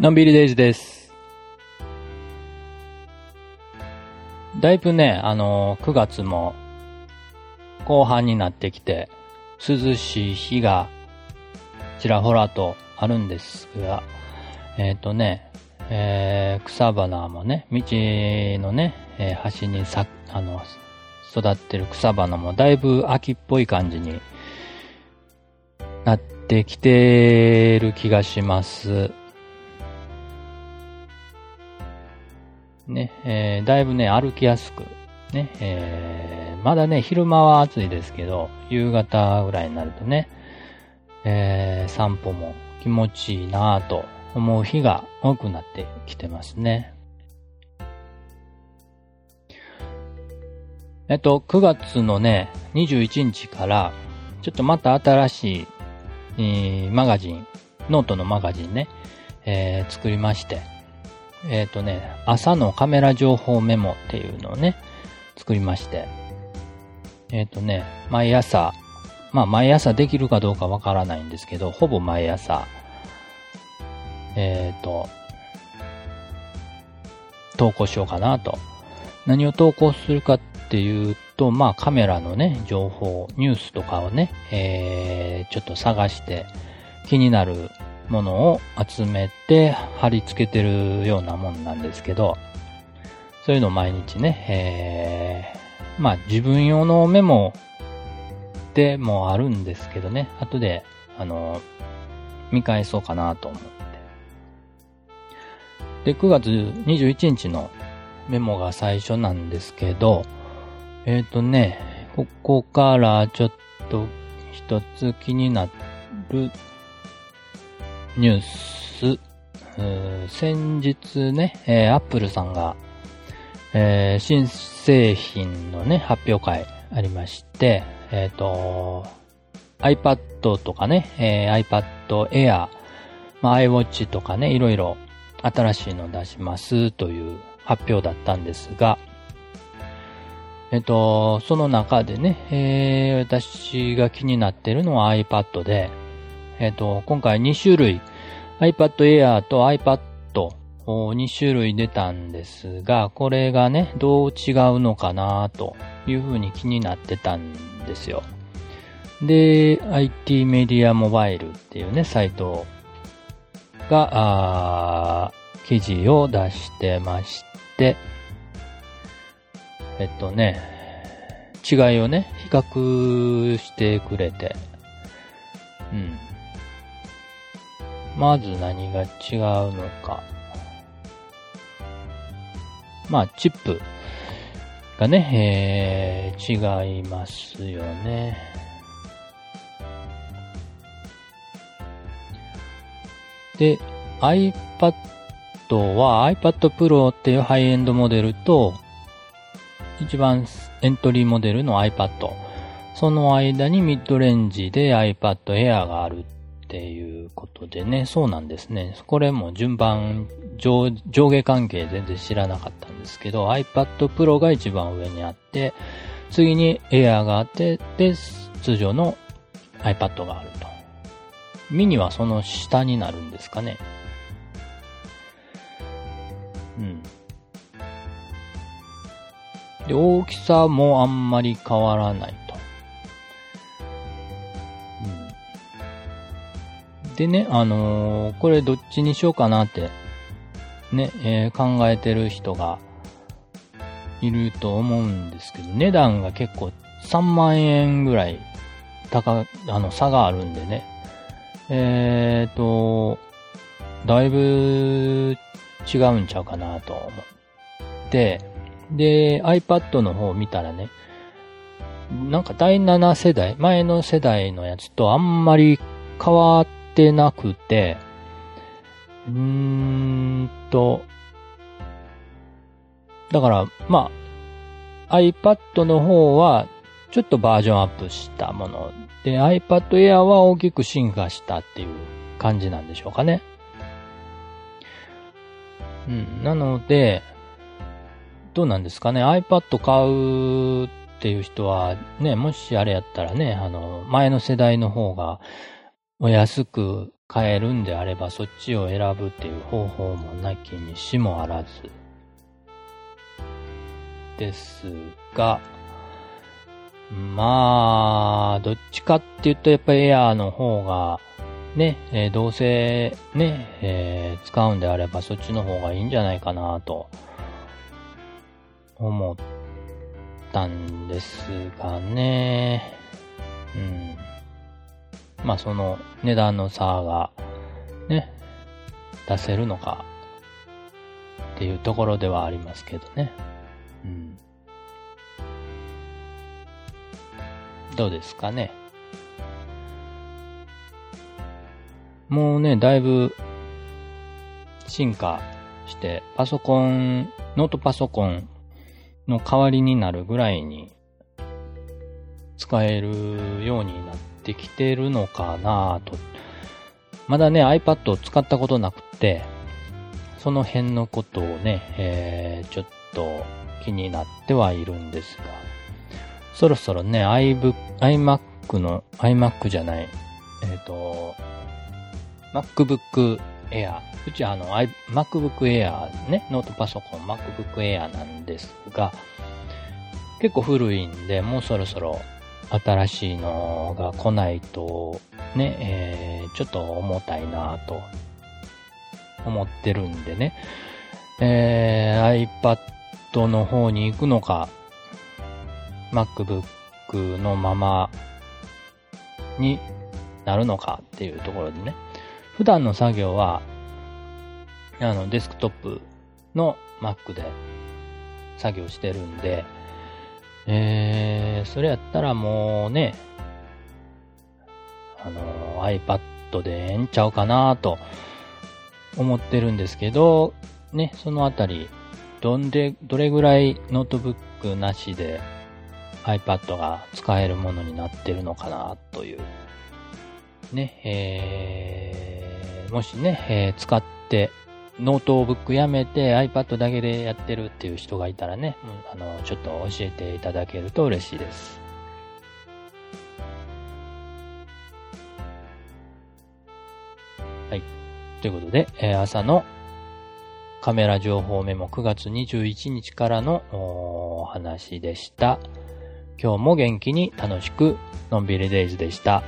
のんびりデイズです。だいぶね、あの、9月も後半になってきて、涼しい日がちらほらとあるんですが、えっ、とね、えー草花もね、道のね、えー端にさ、あの、育ってる草花もだいぶ秋っぽい感じになってきてる気がします。ね、えーだいぶね、歩きやすく、ね、えーまだね、昼間は暑いですけど、夕方ぐらいになるとね、えー散歩も気持ちいいなぁと思う日が多くなってきてますね。えっと、9月のね、21日から、ちょっとまた新しい、えーマガジン、ノートのマガジンね、えー作りまして、えっ、とね、朝のカメラ情報メモっていうのをね、作りまして、えっ、とね、毎朝、まあ毎朝できるかどうかわからないんですけど、ほぼ毎朝、えっ、と、投稿しようかなと。何を投稿するかっていうと、まあカメラのね、情報、ニュースとかをね、えー、ちょっと探して、気になるものを集めて貼り付けてるようなもんなんですけど、そういうのを毎日ね、えー、まあ自分用のメモでもあるんですけどね、後で、あの、見返そうかなと思って。で、9月21日のメモが最初なんですけど、えっ、とね、ここからちょっと一つ気になるニュース、ー先日ね、えー、アップルさんが、えー新製品のね、発表会ありまして、えっ、と、iPad とかね、えー iPad Air、まあ、iWatch とかね、いろいろ新しいの出しますという発表だったんですが、えっ、と、その中でね、えー私が気になってるのは iPad で、えっ、と、今回2種類、iPad Air と iPad 2種類出たんですが、これがね、どう違うのかなというふうに気になってたんですよ。で、IT メディアモバイルっていうね、サイトが、あー記事を出してまして、えっとね、違いをね、比較してくれて、うん。まず何が違うのか。まあ、チップがね、えー、違いますよね。で、iPad は iPad Pro っていうハイエンドモデルと、一番エントリーモデルの iPad。その間にミッドレンジで iPad Air があるっていうことでね、そうなんですね。これも順番、上上下関係全然知らなかったんですけど、iPad Pro が一番上にあって、次に Air があって、で、通常の iPad があると。ミニはその下になるんですかね。うん。で、大きさもあんまり変わらないでね、あのーこれどっちにしようかなって、ね、えー考えてる人がいると思うんですけど、値段が結構3万円ぐらい高、あの、差があるんでね。えーと、だいぶ違うんちゃうかなと思って、で、iPad の方見たらね、なんか第7世代、前の世代のやつとあんまり変わってなくて、うーんと、だから、まあ、iPad の方はちょっとバージョンアップしたもので、iPad Air は大きく進化したっていう感じなんでしょうかね。うん。なので、どうなんですかね。iPad 買うっていう人は、ね、もしあれやったらね、あの、前の世代の方が、お安く使えるんであればそっちを選ぶっていう方法もなきにしもあらず。ですが、まあ、どっちかって言うとやっぱりエアーの方が、ね、えー、どうせね、えー、使うんであればそっちの方がいいんじゃないかなと思ったんですがね。まあその値段の差がね、出せるのかっていうところではありますけどね。うん。どうですかね。もうね、だいぶ進化して、パソコン、ノートパソコンの代わりになるぐらいに使えるようになってきてるのかなと。まだね、iPad を使ったことなくて、その辺のことをね、えー、ちょっと気になってはいるんですが、そろそろね、ibimac の、iMac じゃない、えっ、ー、と、MacBook Air。うちあの、MacBook Air ね、ノートパソコン MacBook Air なんですが、結構古いんで、もうそろそろ新しいのが来ないと、ね、えー、ちょっと重たいなと思ってるんでね、えー、iPad の方に行くのか、MacBook のままになるのかっていうところでね、普段の作業は、あの、デスクトップの Mac で作業してるんで、えー、それやったらもうね、あの、iPad でええんちゃうかなと思ってるんですけど、ね、そのあたり、どんで、どれぐらいノートブックなしで iPad が使えるものになってるのかなという。ね、えー、もしね、えー、使ってノートブックやめて iPad だけでやってるっていう人がいたらね、あの、ちょっと教えていただけると嬉しいです。はい。ということで、えー、朝のカメラ情報メモ9月21日からのお話でした。今日も元気に楽しくのんびりデイズでした。